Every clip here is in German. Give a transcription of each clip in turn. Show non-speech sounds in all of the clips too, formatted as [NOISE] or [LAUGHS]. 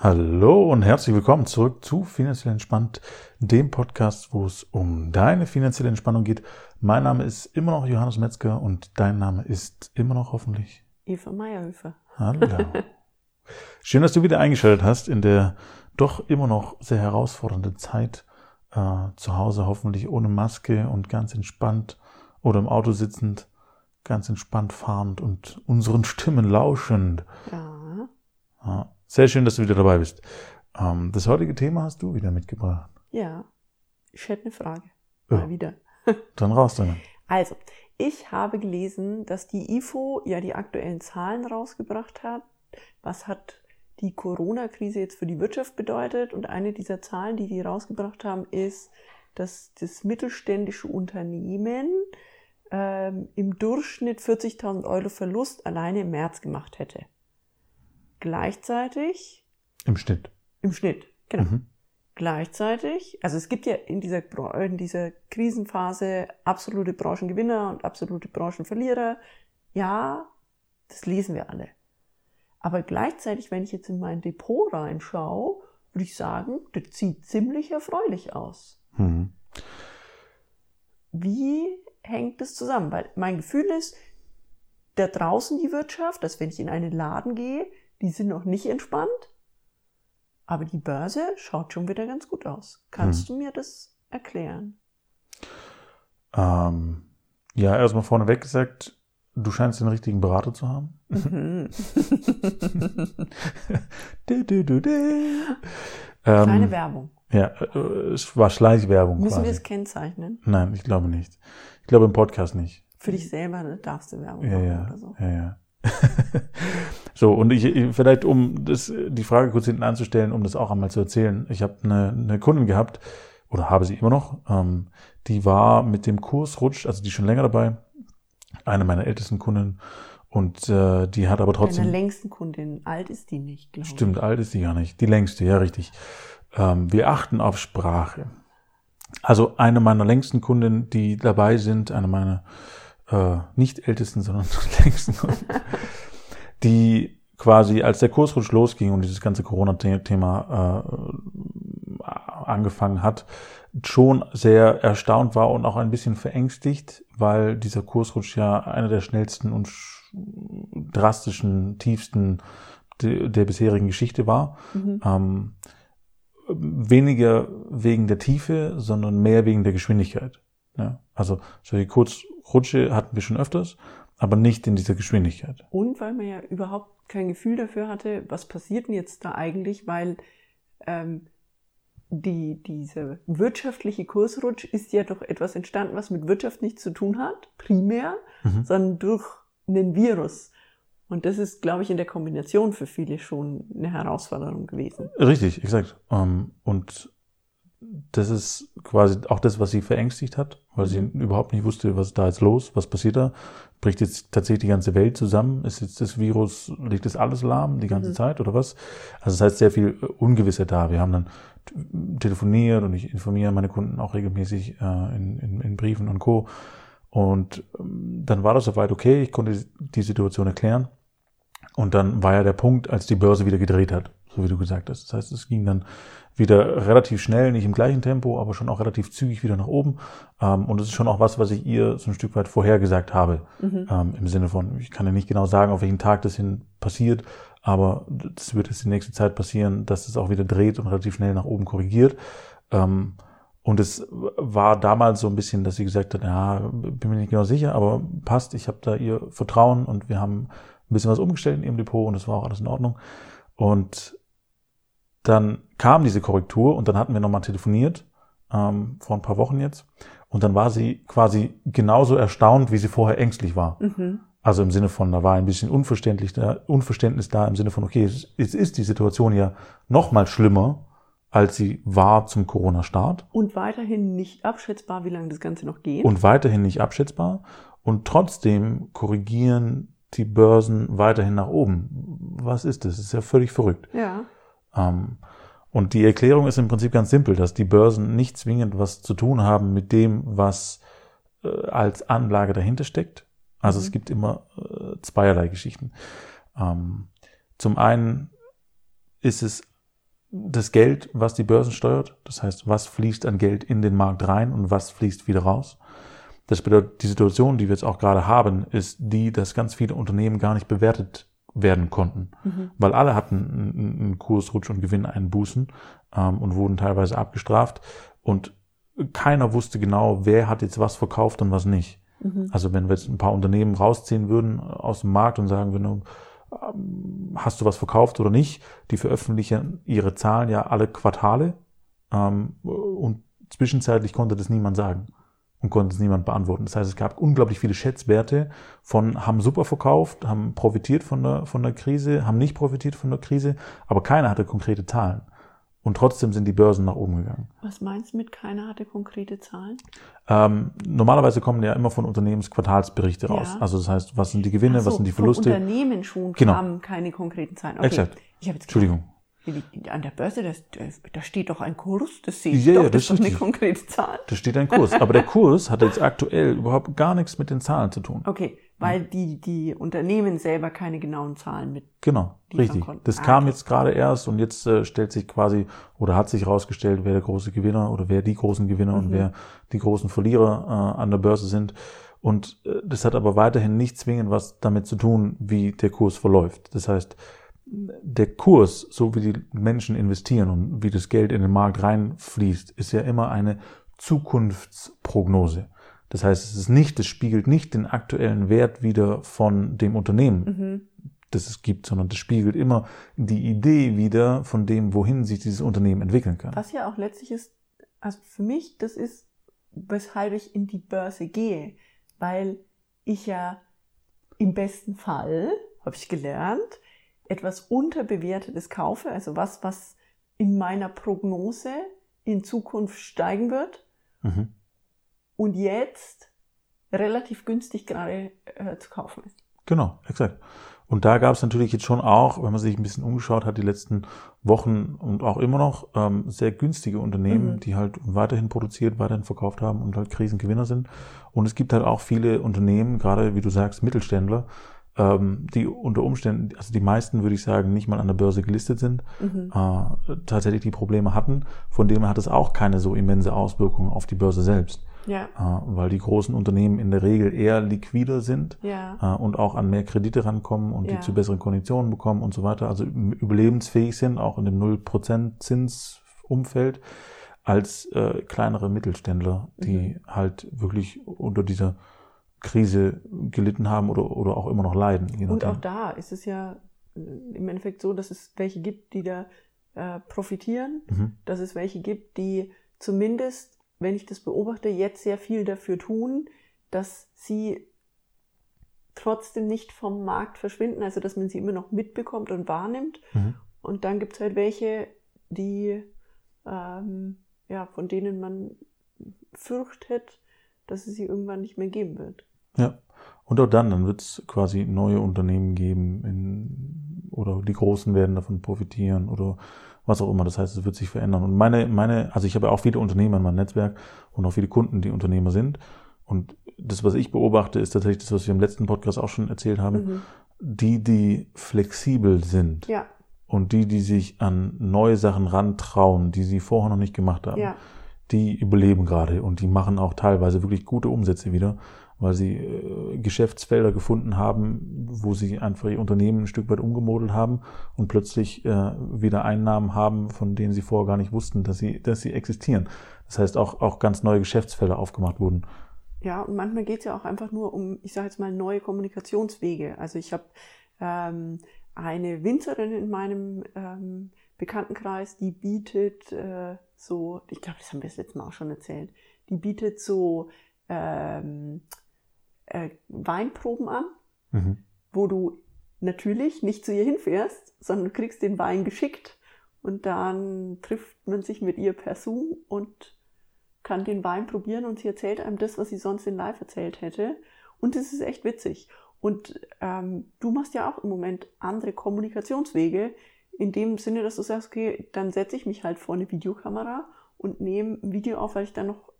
Hallo und herzlich willkommen zurück zu Finanziell Entspannt, dem Podcast, wo es um deine finanzielle Entspannung geht. Mein Name ist immer noch Johannes Metzger und dein Name ist immer noch hoffentlich Eva Meierhöfer. Hallo. [LAUGHS] Schön, dass du wieder eingeschaltet hast in der doch immer noch sehr herausfordernden Zeit äh, zu Hause, hoffentlich ohne Maske und ganz entspannt oder im Auto sitzend, ganz entspannt fahrend und unseren Stimmen lauschend. Ja. Ja. Sehr schön, dass du wieder dabei bist. Ähm, das heutige Thema hast du wieder mitgebracht. Ja. Ich hätte eine Frage. Ja. Mal wieder. [LAUGHS] Dann raus damit. Also, ich habe gelesen, dass die IFO ja die aktuellen Zahlen rausgebracht hat. Was hat die Corona-Krise jetzt für die Wirtschaft bedeutet? Und eine dieser Zahlen, die die rausgebracht haben, ist, dass das mittelständische Unternehmen ähm, im Durchschnitt 40.000 Euro Verlust alleine im März gemacht hätte. Gleichzeitig Im Schnitt. im Schnitt, genau. Mhm. Gleichzeitig, also es gibt ja in dieser, in dieser Krisenphase absolute Branchengewinner und absolute Branchenverlierer. Ja, das lesen wir alle. Aber gleichzeitig, wenn ich jetzt in mein Depot reinschaue, würde ich sagen, das sieht ziemlich erfreulich aus. Mhm. Wie hängt das zusammen? Weil mein Gefühl ist, da draußen die Wirtschaft, dass wenn ich in einen Laden gehe, die sind noch nicht entspannt, aber die Börse schaut schon wieder ganz gut aus. Kannst du mir das erklären? Ähm, ja, erstmal vorneweg gesagt, du scheinst den richtigen Berater zu haben. Mhm. Du, du, du, du. Kleine Ähm, Werbung. ja, äh, es war Schleichwerbung Müssen wir quasi. es kennzeichnen? Nein, ich glaube nicht. Ich glaube im Podcast nicht. Für dich selber darfst du Werbung Ja, machen ja, oder so. ja, ja. [LAUGHS] so, und ich, ich- vielleicht, um das, die Frage kurz hinten anzustellen, um das auch einmal zu erzählen. Ich habe eine, eine Kundin gehabt, oder habe sie immer noch, ähm, die war mit dem Kursrutsch, also die ist schon länger dabei, eine meiner ältesten Kunden, und äh, die hat aber trotzdem, längsten Kundin. Alt ist die nicht, glaube ich. stimmt, alt ist die gar nicht, die längste, ja, richtig. Ähm, wir achten auf Sprache. Also eine meiner längsten Kunden, die dabei sind, eine meiner äh, nicht ältesten, sondern [LAUGHS] längsten Kunden, die quasi, als der Kursrutsch losging und dieses ganze Corona-Thema äh, angefangen hat, schon sehr erstaunt war und auch ein bisschen verängstigt, weil dieser Kursrutsch ja einer der schnellsten und sch- drastischen, tiefsten de, der bisherigen Geschichte war. Mhm. Ähm, weniger wegen der Tiefe, sondern mehr wegen der Geschwindigkeit. Ja? Also solche Kurzrutsche hatten wir schon öfters, aber nicht in dieser Geschwindigkeit. Und weil man ja überhaupt kein Gefühl dafür hatte, was passiert denn jetzt da eigentlich, weil ähm, die, dieser wirtschaftliche Kursrutsch ist ja doch etwas entstanden, was mit Wirtschaft nichts zu tun hat, primär, Mhm. sondern durch einen Virus. Und das ist, glaube ich, in der Kombination für viele schon eine Herausforderung gewesen. Richtig, exakt. Ähm, und das ist quasi auch das, was sie verängstigt hat, weil sie überhaupt nicht wusste, was da jetzt los, was passiert da. Bricht jetzt tatsächlich die ganze Welt zusammen? Ist jetzt das Virus, liegt das alles lahm die ganze Mhm. Zeit oder was? Also das heißt sehr viel Ungewissheit da. Wir haben dann telefoniert und ich informiere meine Kunden auch regelmäßig äh, in, in, in Briefen und Co. Und ähm, dann war das soweit okay, ich konnte die Situation erklären. Und dann war ja der Punkt, als die Börse wieder gedreht hat, so wie du gesagt hast. Das heißt, es ging dann wieder relativ schnell, nicht im gleichen Tempo, aber schon auch relativ zügig wieder nach oben. Ähm, und es ist schon auch was, was ich ihr so ein Stück weit vorhergesagt habe. Mhm. Ähm, Im Sinne von, ich kann ja nicht genau sagen, auf welchen Tag das hin passiert, aber das wird jetzt die nächste Zeit passieren, dass es auch wieder dreht und relativ schnell nach oben korrigiert. Ähm, und es war damals so ein bisschen, dass sie gesagt hat, ja, bin mir nicht genau sicher, aber passt, ich habe da ihr Vertrauen und wir haben ein bisschen was umgestellt in ihrem Depot und es war auch alles in Ordnung. Und dann kam diese Korrektur und dann hatten wir nochmal telefoniert, ähm, vor ein paar Wochen jetzt. Und dann war sie quasi genauso erstaunt, wie sie vorher ängstlich war. Mhm. Also im Sinne von, da war ein bisschen unverständlich da, Unverständnis da, im Sinne von, okay, es, ist die Situation ja noch mal schlimmer, als sie war zum Corona-Start Und weiterhin nicht abschätzbar, wie lange das Ganze noch geht. und weiterhin nicht abschätzbar. Und trotzdem korrigieren die Börsen weiterhin nach oben. Was ist das? Das ist ja völlig verrückt. ja. Ähm, und die Erklärung ist im Prinzip ganz simpel, dass die Börsen nicht zwingend was zu tun haben mit dem, was äh, als Anlage dahinter steckt. Also es Mhm. gibt immer äh, zweierlei Geschichten. Ähm, zum einen ist es das Geld, was die Börsen steuert. Das heißt, was fließt an Geld in den Markt rein und was fließt wieder raus. Das bedeutet, die Situation, die wir jetzt auch gerade haben, ist die, dass ganz viele Unternehmen gar nicht bewertet werden konnten, mhm. weil alle hatten einen Kursrutsch und Gewinneinbußen ähm, und wurden teilweise abgestraft und keiner wusste genau, wer hat jetzt was verkauft und was nicht. Mhm. Also wenn wir jetzt ein paar Unternehmen rausziehen würden aus dem Markt und sagen würden, ähm, hast du was verkauft oder nicht, die veröffentlichen ihre Zahlen ja alle Quartale ähm, und zwischenzeitlich konnte das niemand sagen und konnte es niemand beantworten. Das heißt, es gab unglaublich viele Schätzwerte von haben super verkauft, haben profitiert von der, von der Krise, haben nicht profitiert von der Krise, aber keiner hatte konkrete Zahlen. Und trotzdem sind die Börsen nach oben gegangen. Was meinst du mit keiner hatte konkrete Zahlen? Ähm, normalerweise kommen ja immer von Unternehmensquartalsberichte raus. Ja. Also das heißt, was sind die Gewinne, so, was sind die Verluste? Von Unternehmen schon genau. kamen keine konkreten Zahlen. Okay. Exakt. Ich jetzt Entschuldigung. An der Börse, das, da steht doch ein Kurs, das sehe ich ja, doch, ja, das, das ist doch eine konkrete Zahl. Da steht ein Kurs, aber der Kurs hat jetzt aktuell überhaupt gar nichts mit den Zahlen zu tun. Okay, weil die, die Unternehmen selber keine genauen Zahlen mit. Genau, richtig. Konnten. Das ah, kam jetzt gerade erst und jetzt äh, stellt sich quasi oder hat sich herausgestellt, wer der große Gewinner oder wer die großen Gewinner mhm. und wer die großen Verlierer äh, an der Börse sind. Und äh, das hat aber weiterhin nicht zwingend was damit zu tun, wie der Kurs verläuft. Das heißt, der Kurs, so wie die Menschen investieren und wie das Geld in den Markt reinfließt, ist ja immer eine Zukunftsprognose. Das heißt, es ist nicht, es spiegelt nicht den aktuellen Wert wieder von dem Unternehmen, mhm. das es gibt, sondern das spiegelt immer die Idee wieder von dem, wohin sich dieses Unternehmen entwickeln kann. Was ja auch letztlich ist, also für mich, das ist, weshalb ich in die Börse gehe, weil ich ja im besten Fall, habe ich gelernt, etwas unterbewertetes kaufe, also was, was in meiner Prognose in Zukunft steigen wird. Mhm und jetzt relativ günstig gerade äh, zu kaufen ist. Genau, exakt. Und da gab es natürlich jetzt schon auch, wenn man sich ein bisschen umgeschaut hat, die letzten Wochen und auch immer noch ähm, sehr günstige Unternehmen, mhm. die halt weiterhin produziert, weiterhin verkauft haben und halt Krisengewinner sind. Und es gibt halt auch viele Unternehmen, gerade wie du sagst, Mittelständler, die unter Umständen, also die meisten würde ich sagen, nicht mal an der Börse gelistet sind, mhm. äh, tatsächlich die Probleme hatten. Von dem hat es auch keine so immense Auswirkungen auf die Börse selbst. Ja. Äh, weil die großen Unternehmen in der Regel eher liquider sind ja. Äh, und auch an mehr Kredite rankommen und ja. die zu besseren Konditionen bekommen und so weiter, also überlebensfähig sind, auch in dem 0% Zinsumfeld, als äh, kleinere Mittelständler, die mhm. halt wirklich unter dieser Krise gelitten haben oder, oder auch immer noch leiden. Und auch da ist es ja äh, im Endeffekt so, dass es welche gibt, die da äh, profitieren, mhm. dass es welche gibt, die zumindest wenn ich das beobachte, jetzt sehr viel dafür tun, dass sie trotzdem nicht vom Markt verschwinden, also dass man sie immer noch mitbekommt und wahrnimmt. Mhm. Und dann gibt es halt welche, die, ähm, ja, von denen man fürchtet, dass es sie irgendwann nicht mehr geben wird. Ja, und auch dann, dann wird es quasi neue Unternehmen geben in, oder die Großen werden davon profitieren oder was auch immer. Das heißt, es wird sich verändern. Und meine, meine, also ich habe auch viele Unternehmer in meinem Netzwerk und auch viele Kunden, die Unternehmer sind. Und das, was ich beobachte, ist tatsächlich das, was wir im letzten Podcast auch schon erzählt haben. Mhm. Die, die flexibel sind. Ja. Und die, die sich an neue Sachen rantrauen, die sie vorher noch nicht gemacht haben. Ja. Die überleben gerade und die machen auch teilweise wirklich gute Umsätze wieder weil sie äh, Geschäftsfelder gefunden haben, wo sie einfach ihr Unternehmen ein Stück weit umgemodelt haben und plötzlich äh, wieder Einnahmen haben, von denen sie vorher gar nicht wussten, dass sie, dass sie existieren. Das heißt, auch, auch ganz neue Geschäftsfelder aufgemacht wurden. Ja, und manchmal geht es ja auch einfach nur um, ich sage jetzt mal, neue Kommunikationswege. Also ich habe ähm, eine Winzerin in meinem ähm, Bekanntenkreis, die bietet äh, so, ich glaube, das haben wir das letzte Mal auch schon erzählt, die bietet so ähm, äh, Weinproben an, mhm. wo du natürlich nicht zu ihr hinfährst, sondern du kriegst den Wein geschickt und dann trifft man sich mit ihr per Zoom und kann den Wein probieren und sie erzählt einem das, was sie sonst in Live erzählt hätte. Und das ist echt witzig. Und ähm, du machst ja auch im Moment andere Kommunikationswege, in dem Sinne, dass du sagst, okay, dann setze ich mich halt vor eine Videokamera und nehme ein Video auf, weil ich dann noch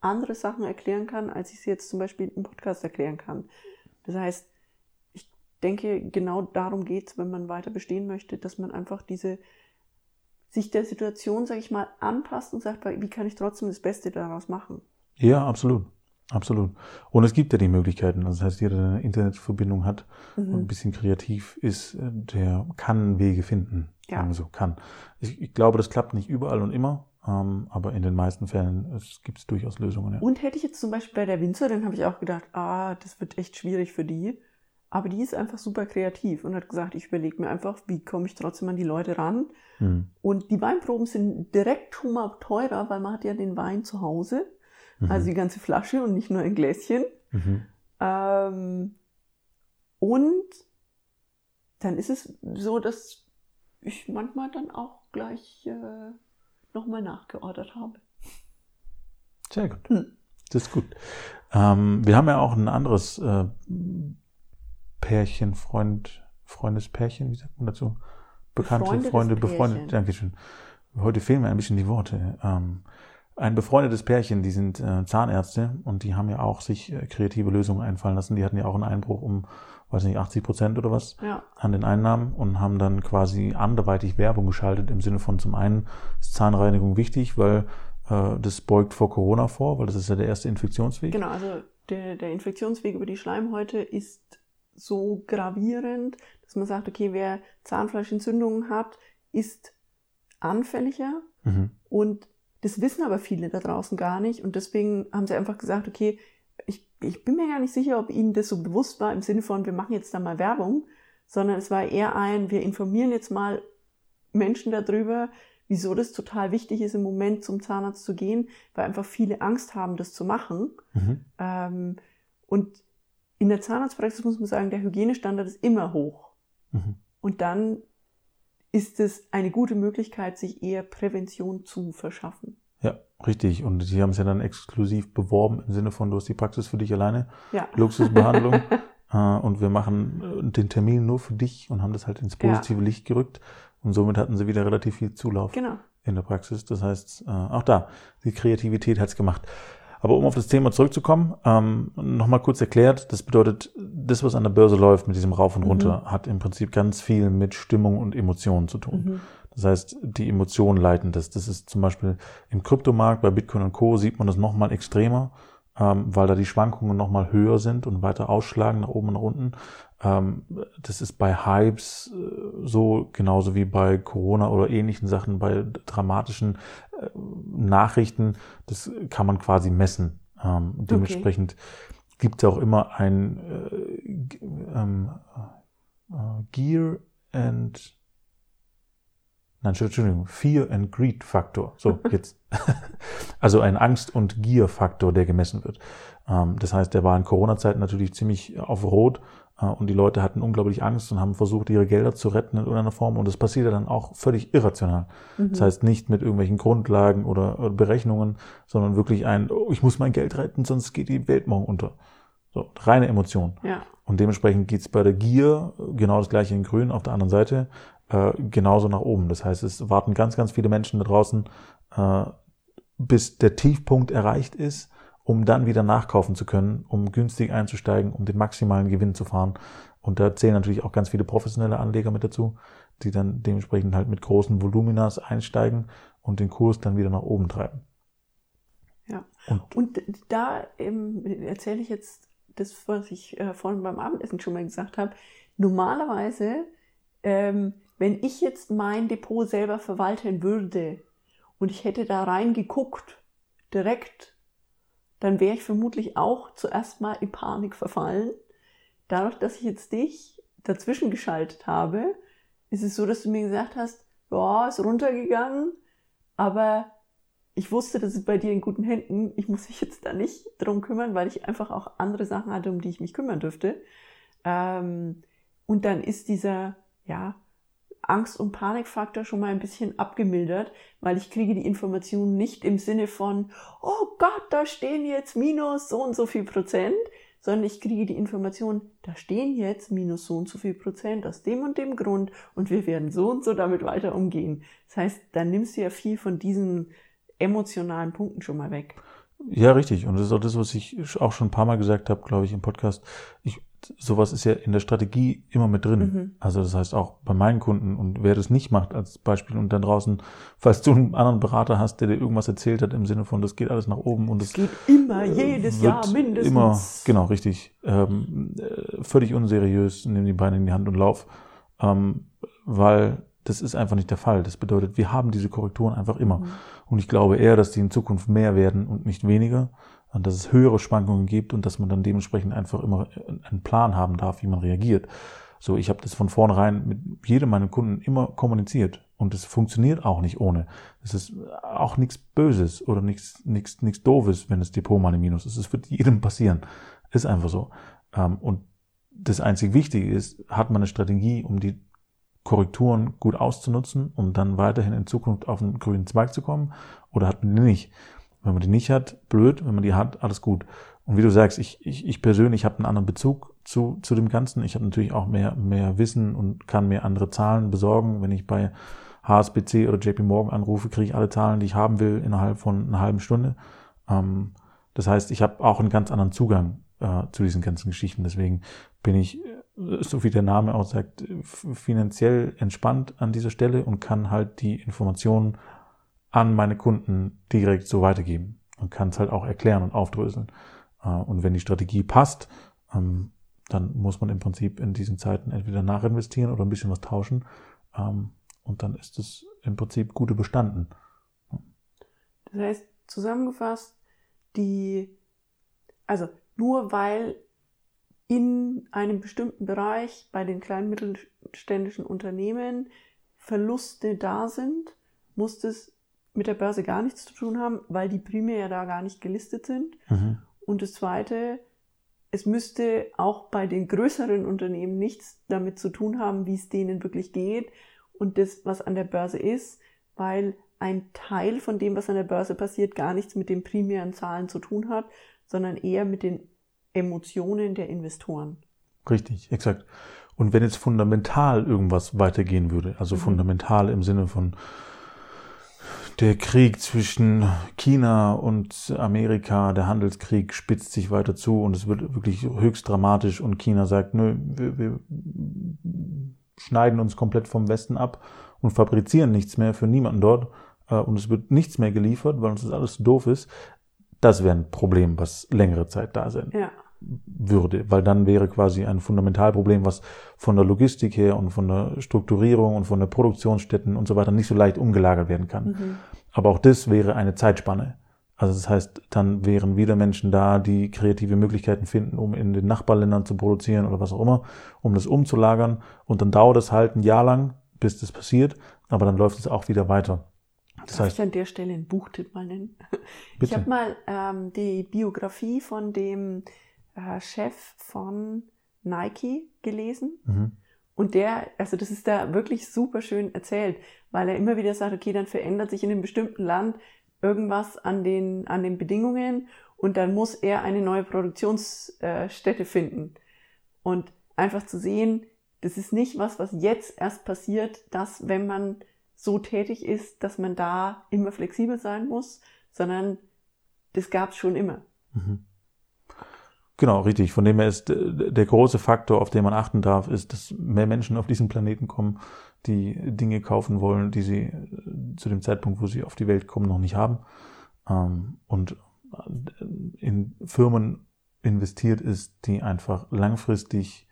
andere Sachen erklären kann, als ich sie jetzt zum Beispiel im Podcast erklären kann. Das heißt, ich denke, genau darum geht es, wenn man weiter bestehen möchte, dass man einfach diese sich der Situation, sage ich mal, anpasst und sagt, wie kann ich trotzdem das Beste daraus machen? Ja, absolut. Absolut. Und es gibt ja die Möglichkeiten. Also das heißt, jeder, der eine Internetverbindung hat mhm. und ein bisschen kreativ ist, äh, der kann Wege finden. Ja. Sagen wir so, kann. Ich, ich, glaube, das klappt nicht überall und immer, aber in den meisten Fällen gibt es durchaus Lösungen. Ja. Und hätte ich jetzt zum Beispiel bei der Winzer, dann habe ich auch gedacht, ah, das wird echt schwierig für die. Aber die ist einfach super kreativ und hat gesagt, ich überlege mir einfach, wie komme ich trotzdem an die Leute ran. Mhm. Und die Weinproben sind direkt schon mal teurer, weil man hat ja den Wein zu Hause. Mhm. Also die ganze Flasche und nicht nur ein Gläschen. Mhm. Ähm, und dann ist es so, dass ich manchmal dann auch gleich äh, nochmal nachgeordert habe. Sehr gut. Hm. Das ist gut. Ähm, wir haben ja auch ein anderes äh, Pärchen, Freund, Freundespärchen, wie sagt man dazu? Bekannte, Freunde, Freunde befreundet. Dankeschön. Heute fehlen mir ein bisschen die Worte. Ähm, ein befreundetes Pärchen, die sind äh, Zahnärzte und die haben ja auch sich äh, kreative Lösungen einfallen lassen. Die hatten ja auch einen Einbruch um, weiß nicht, 80 Prozent oder was ja. an den Einnahmen und haben dann quasi anderweitig Werbung geschaltet im Sinne von zum einen ist Zahnreinigung wichtig, weil äh, das beugt vor Corona vor, weil das ist ja der erste Infektionsweg. Genau, also der, der Infektionsweg über die Schleimhäute ist so gravierend, dass man sagt, okay, wer Zahnfleischentzündungen hat, ist anfälliger. Mhm. Und das wissen aber viele da draußen gar nicht. Und deswegen haben sie einfach gesagt, okay, ich, ich bin mir gar nicht sicher, ob ihnen das so bewusst war im Sinne von, wir machen jetzt da mal Werbung, sondern es war eher ein, wir informieren jetzt mal Menschen darüber, wieso das total wichtig ist, im Moment zum Zahnarzt zu gehen, weil einfach viele Angst haben, das zu machen. Mhm. Ähm, und in der Zahnarztpraxis muss man sagen, der Hygienestandard ist immer hoch. Mhm. Und dann ist es eine gute Möglichkeit, sich eher Prävention zu verschaffen. Ja, richtig. Und Sie haben es ja dann exklusiv beworben im Sinne von, du hast die Praxis für dich alleine. Ja. Luxusbehandlung. [LAUGHS] äh, und wir machen äh, den Termin nur für dich und haben das halt ins positive ja. Licht gerückt. Und somit hatten sie wieder relativ viel Zulauf genau. in der Praxis. Das heißt, äh, auch da, die Kreativität hat's gemacht. Aber um auf das Thema zurückzukommen, ähm, nochmal kurz erklärt, das bedeutet, das, was an der Börse läuft mit diesem Rauf und Runter, mhm. hat im Prinzip ganz viel mit Stimmung und Emotionen zu tun. Mhm. Das heißt, die Emotionen leiten das. Das ist zum Beispiel im Kryptomarkt, bei Bitcoin und Co. sieht man das nochmal extremer, weil da die Schwankungen nochmal höher sind und weiter ausschlagen nach oben und nach unten. Ähm, das ist bei Hypes äh, so, genauso wie bei Corona oder ähnlichen Sachen, bei dramatischen äh, Nachrichten. Das kann man quasi messen. Ähm, dementsprechend okay. gibt es auch immer ein äh, ähm, äh, Gear and Nein, Entschuldigung, Fear and Greed Faktor. So, [LAUGHS] jetzt. [LAUGHS] also ein Angst- und Gier-Faktor, der gemessen wird. Ähm, das heißt, der war in Corona-Zeiten natürlich ziemlich auf Rot äh, und die Leute hatten unglaublich Angst und haben versucht, ihre Gelder zu retten in irgendeiner Form. Und das passierte dann auch völlig irrational. Mhm. Das heißt, nicht mit irgendwelchen Grundlagen oder Berechnungen, sondern wirklich ein, oh, ich muss mein Geld retten, sonst geht die Welt morgen unter. So, reine Emotion. Ja. Und dementsprechend geht's bei der Gier genau das gleiche in Grün auf der anderen Seite äh, genauso nach oben. Das heißt, es warten ganz, ganz viele Menschen da draußen, äh, bis der Tiefpunkt erreicht ist um dann wieder nachkaufen zu können, um günstig einzusteigen, um den maximalen Gewinn zu fahren. Und da zählen natürlich auch ganz viele professionelle Anleger mit dazu, die dann dementsprechend halt mit großen Voluminas einsteigen und den Kurs dann wieder nach oben treiben. Ja. Und, und da ähm, erzähle ich jetzt das, was ich äh, vorhin beim Abendessen schon mal gesagt habe. Normalerweise, ähm, wenn ich jetzt mein Depot selber verwalten würde und ich hätte da reingeguckt, direkt dann wäre ich vermutlich auch zuerst mal in Panik verfallen. Dadurch, dass ich jetzt dich dazwischen geschaltet habe, ist es so, dass du mir gesagt hast, ja, ist runtergegangen, aber ich wusste, das ist bei dir in guten Händen. Ich muss mich jetzt da nicht drum kümmern, weil ich einfach auch andere Sachen hatte, um die ich mich kümmern dürfte. Ähm, und dann ist dieser, ja, Angst- und Panikfaktor schon mal ein bisschen abgemildert, weil ich kriege die Informationen nicht im Sinne von, oh Gott, da stehen jetzt minus so und so viel Prozent, sondern ich kriege die Information, da stehen jetzt minus so und so viel Prozent aus dem und dem Grund und wir werden so und so damit weiter umgehen. Das heißt, dann nimmst du ja viel von diesen emotionalen Punkten schon mal weg. Ja, richtig. Und das ist auch das, was ich auch schon ein paar Mal gesagt habe, glaube ich, im Podcast. Ich sowas ist ja in der Strategie immer mit drin. Mhm. Also das heißt auch bei meinen Kunden und wer das nicht macht als Beispiel und dann draußen, falls du einen anderen Berater hast, der dir irgendwas erzählt hat im Sinne von, das geht alles nach oben und es geht immer jedes Jahr mindestens. Immer, genau, richtig. Ähm, äh, völlig unseriös, nimm die Beine in die Hand und lauf. Ähm, weil das ist einfach nicht der Fall. Das bedeutet, wir haben diese Korrekturen einfach immer. Mhm. Und ich glaube eher, dass die in Zukunft mehr werden und nicht weniger dass es höhere Schwankungen gibt und dass man dann dementsprechend einfach immer einen Plan haben darf, wie man reagiert. So, ich habe das von vornherein mit jedem meiner Kunden immer kommuniziert und es funktioniert auch nicht ohne. Es ist auch nichts Böses oder nichts nichts nichts Doofes, wenn das Depot mal im Minus ist. Es wird jedem passieren, ist einfach so. Ähm, und das einzig Wichtige ist, hat man eine Strategie, um die Korrekturen gut auszunutzen, um dann weiterhin in Zukunft auf den grünen Zweig zu kommen, oder hat man die nicht? Wenn man die nicht hat, blöd. Wenn man die hat, alles gut. Und wie du sagst, ich, ich, ich persönlich habe einen anderen Bezug zu, zu dem Ganzen. Ich habe natürlich auch mehr, mehr Wissen und kann mir andere Zahlen besorgen. Wenn ich bei HSBC oder JP Morgan anrufe, kriege ich alle Zahlen, die ich haben will, innerhalb von einer halben Stunde. Ähm, das heißt, ich habe auch einen ganz anderen Zugang äh, zu diesen ganzen Geschichten. Deswegen bin ich, äh, so wie der Name auch sagt, finanziell entspannt an dieser Stelle und kann halt die Informationen an meine Kunden direkt so weitergeben und kann es halt auch erklären und aufdröseln. Äh, und wenn die Strategie passt, ähm, dann muss man im Prinzip in diesen Zeiten entweder nachinvestieren oder ein bisschen was tauschen. Ähm, und dann ist es im Prinzip gute bestanden. Das heißt, zusammengefasst, die, also nur weil in einem bestimmten Bereich bei den kleinen mittelständischen Unternehmen Verluste da sind, muss es mit der Börse gar nichts zu tun haben, weil die primär ja da gar nicht gelistet sind. Mhm. Und das Zweite, es müsste auch bei den größeren Unternehmen nichts damit zu tun haben, wie es denen wirklich geht und das, was an der Börse ist, weil ein Teil von dem, was an der Börse passiert, gar nichts mit den primären Zahlen zu tun hat, sondern eher mit den Emotionen der Investoren. Richtig, exakt. Und wenn jetzt fundamental irgendwas weitergehen würde, also mhm. fundamental im Sinne von der Krieg zwischen China und Amerika, der Handelskrieg spitzt sich weiter zu und es wird wirklich höchst dramatisch und China sagt, nö, wir, wir schneiden uns komplett vom Westen ab und fabrizieren nichts mehr für niemanden dort äh, und es wird nichts mehr geliefert, weil uns das alles doof ist. Das wäre ein Problem, was längere Zeit da sein ja. Würde, weil dann wäre quasi ein Fundamentalproblem, was von der Logistik her und von der Strukturierung und von der Produktionsstätten und so weiter nicht so leicht umgelagert werden kann. Mhm. Aber auch das wäre eine Zeitspanne. Also das heißt, dann wären wieder Menschen da, die kreative Möglichkeiten finden, um in den Nachbarländern zu produzieren oder was auch immer, um das umzulagern. Und dann dauert es halt ein Jahr lang, bis das passiert, aber dann läuft es auch wieder weiter. Das Darf heißt, ich an der Stelle einen Buchtipp mal nennen? Bitte? Ich habe mal ähm, die Biografie von dem äh, Chef von Nike gelesen. Mhm. Und der, also das ist da wirklich super schön erzählt, weil er immer wieder sagt, okay, dann verändert sich in einem bestimmten Land irgendwas an den, an den Bedingungen und dann muss er eine neue Produktionsstätte finden. Und einfach zu sehen, das ist nicht was, was jetzt erst passiert, dass wenn man so tätig ist, dass man da immer flexibel sein muss, sondern das gab es schon immer. Mhm. Genau, richtig. Von dem her ist der große Faktor, auf den man achten darf, ist, dass mehr Menschen auf diesen Planeten kommen, die Dinge kaufen wollen, die sie äh, zu dem Zeitpunkt, wo sie auf die Welt kommen, noch nicht haben. Ähm, und äh, in Firmen investiert ist, die einfach langfristig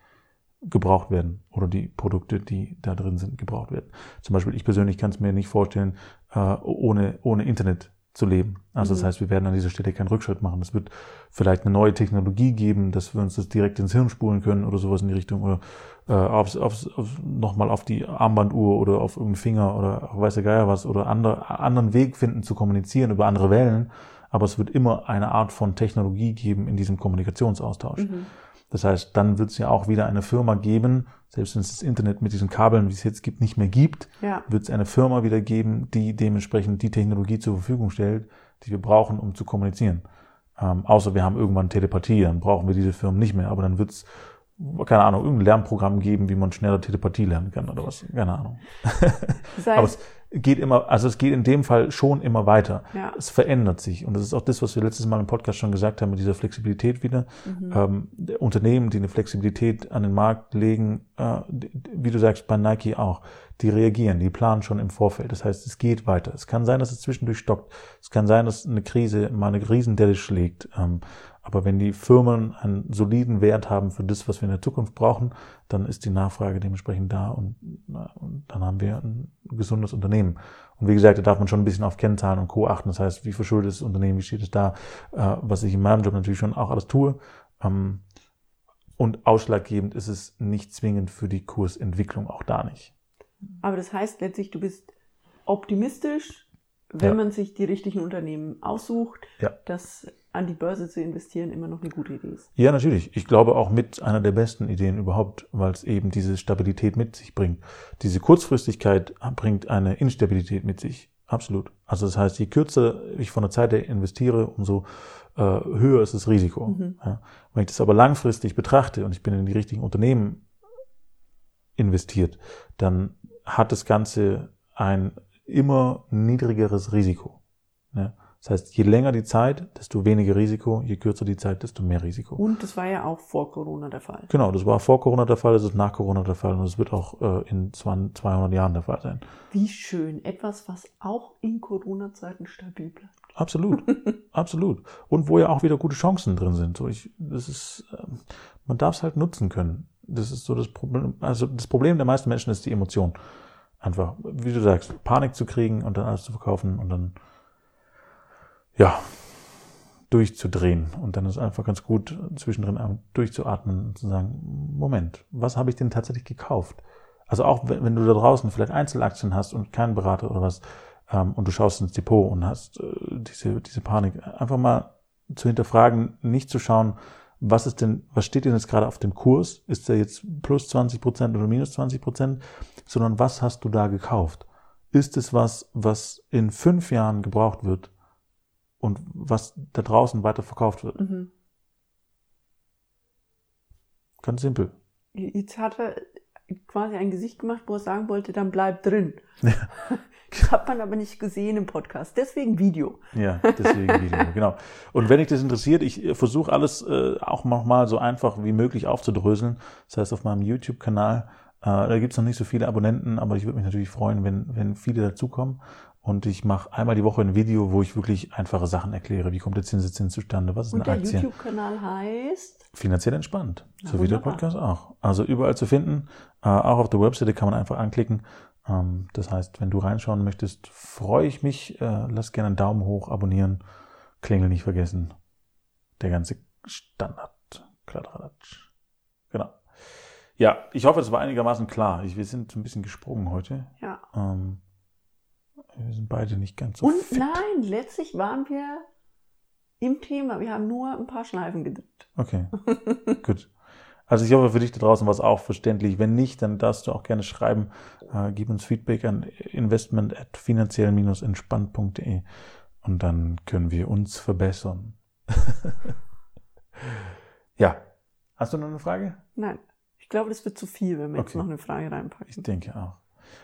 gebraucht werden oder die Produkte, die da drin sind, gebraucht werden. Zum Beispiel, ich persönlich kann es mir nicht vorstellen, äh, ohne, ohne Internet zu leben. Also das mhm. heißt, wir werden an dieser Stelle keinen Rückschritt machen. Es wird vielleicht eine neue Technologie geben, dass wir uns das direkt ins Hirn spulen können oder sowas in die Richtung oder äh, aufs, aufs, aufs, nochmal auf die Armbanduhr oder auf irgendeinen Finger oder weiß der Geier was oder andere, anderen Weg finden zu kommunizieren über andere Wellen. Aber es wird immer eine Art von Technologie geben in diesem Kommunikationsaustausch. Mhm. Das heißt, dann wird es ja auch wieder eine Firma geben, selbst wenn es das Internet mit diesen Kabeln, wie es jetzt gibt, nicht mehr gibt, ja. wird es eine Firma wieder geben, die dementsprechend die Technologie zur Verfügung stellt, die wir brauchen, um zu kommunizieren. Ähm, außer wir haben irgendwann Telepathie, dann brauchen wir diese Firmen nicht mehr, aber dann wird es keine Ahnung, irgendein Lernprogramm geben, wie man schneller Telepathie lernen kann oder was. Keine Ahnung. Das heißt, [LAUGHS] Aber es, geht immer, also es geht in dem Fall schon immer weiter. Ja. Es verändert sich. Und das ist auch das, was wir letztes Mal im Podcast schon gesagt haben, mit dieser Flexibilität wieder. Mhm. Ähm, Unternehmen, die eine Flexibilität an den Markt legen, äh, wie du sagst, bei Nike auch, die reagieren, die planen schon im Vorfeld. Das heißt, es geht weiter. Es kann sein, dass es zwischendurch stockt. Es kann sein, dass eine Krise mal eine Riesendelle schlägt. Ähm, aber wenn die Firmen einen soliden Wert haben für das, was wir in der Zukunft brauchen, dann ist die Nachfrage dementsprechend da und, und dann haben wir ein gesundes Unternehmen. Und wie gesagt, da darf man schon ein bisschen auf Kennzahlen und Co. achten. Das heißt, wie verschuldet ist das Unternehmen, wie steht es da, äh, was ich in meinem Job natürlich schon auch alles tue. Ähm, und ausschlaggebend ist es nicht zwingend für die Kursentwicklung, auch da nicht. Aber das heißt letztlich, du bist optimistisch, wenn Ja. man sich die richtigen Unternehmen aussucht, Ja. dass an die Börse zu investieren immer noch eine gute Idee ist. Ja, natürlich. Ich glaube auch mit einer der besten Ideen überhaupt, weil es eben diese Stabilität mit sich bringt. Diese Kurzfristigkeit bringt eine Instabilität mit sich. Absolut. Also das heißt, je kürzer ich von der Zeit her investiere, umso äh, höher ist das Risiko. Mhm. Ja. Wenn ich das aber langfristig betrachte und ich bin in die richtigen Unternehmen investiert, dann hat das Ganze ein immer niedrigeres Risiko. Ja. Das heißt, je länger die Zeit, desto weniger Risiko, je kürzer die Zeit, desto mehr Risiko. Und das war ja auch vor Corona der Fall. Genau, das war vor Corona der Fall, das ist nach Corona der Fall und das wird auch äh, in 200 200 Jahren der Fall sein. Wie schön. Etwas, was auch in Corona-Zeiten stabil bleibt. Absolut, [LAUGHS] absolut. Und wo ja auch wieder gute Chancen drin sind. So ich, das ist, ähm, man darf es halt nutzen können. Das ist so das Problem. Also das Problem der meisten Menschen ist die Emotion. Einfach, wie du sagst, Panik zu kriegen und dann alles zu verkaufen und dann, ja, durchzudrehen. Und dann ist einfach ganz gut, zwischendrin durchzuatmen und zu sagen, Moment, was habe ich denn tatsächlich gekauft? Also auch wenn, wenn du da draußen vielleicht Einzelaktien hast und keinen Berater oder was, ähm, und du schaust ins Depot und hast äh, diese, diese Panik, einfach mal zu hinterfragen, nicht zu schauen, was ist denn, was steht denn jetzt gerade auf dem Kurs? Ist der jetzt plus 20 Prozent oder minus 20 Prozent? Sondern was hast du da gekauft? Ist es was, was in fünf Jahren gebraucht wird und was da draußen weiter verkauft wird? Mhm. Ganz simpel. Jetzt hat er quasi ein Gesicht gemacht, wo er sagen wollte, dann bleib drin. [LAUGHS] Das hat man aber nicht gesehen im Podcast. Deswegen Video. Ja, deswegen Video, [LAUGHS] genau. Und wenn dich das interessiert, ich äh, versuche alles äh, auch nochmal so einfach wie möglich aufzudröseln. Das heißt, auf meinem YouTube-Kanal, äh, da gibt's noch nicht so viele Abonnenten, aber ich würde mich natürlich freuen, wenn, wenn viele dazukommen. Und ich mache einmal die Woche ein Video, wo ich wirklich einfache Sachen erkläre. Wie kommt der Zinseszins zustande? Was ist Und eine der Aktie? YouTube-Kanal heißt. Finanziell entspannt. So wie der. Podcast auch. Also überall zu finden. Äh, auch auf der Webseite kann man einfach anklicken. Ähm, das heißt, wenn du reinschauen möchtest, freue ich mich. Äh, lass gerne einen Daumen hoch, abonnieren, Klingel nicht vergessen. Der ganze Standard. Kladderadatsch. Ja, ich hoffe, es war einigermaßen klar. Ich, wir sind ein bisschen gesprungen heute. Ja. Ähm, wir sind beide nicht ganz so Und fit. nein, letztlich waren wir im Thema. Wir haben nur ein paar Schleifen gedrückt. Okay, [LAUGHS] gut. Also ich hoffe, für dich da draußen war es auch verständlich. Wenn nicht, dann darfst du auch gerne schreiben. Äh, gib uns Feedback an investment at finanziell-entspannt.de und dann können wir uns verbessern. [LAUGHS] ja. Hast du noch eine Frage? Nein, ich glaube, das wird zu viel, wenn wir jetzt Okay. noch eine Frage reinpacken. Ich denke auch.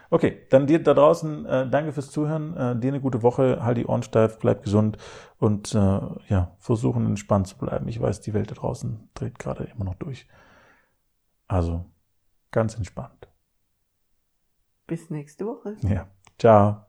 Okay, dann dir da draußen, äh, danke fürs Zuhören. Äh, dir eine gute Woche, halt die Ohren steif, bleib gesund und äh, ja, versuchen entspannt zu bleiben. Ich weiß, die Welt da draußen dreht gerade immer noch durch. Also ganz entspannt. Bis nächste Woche. Ja. Ciao.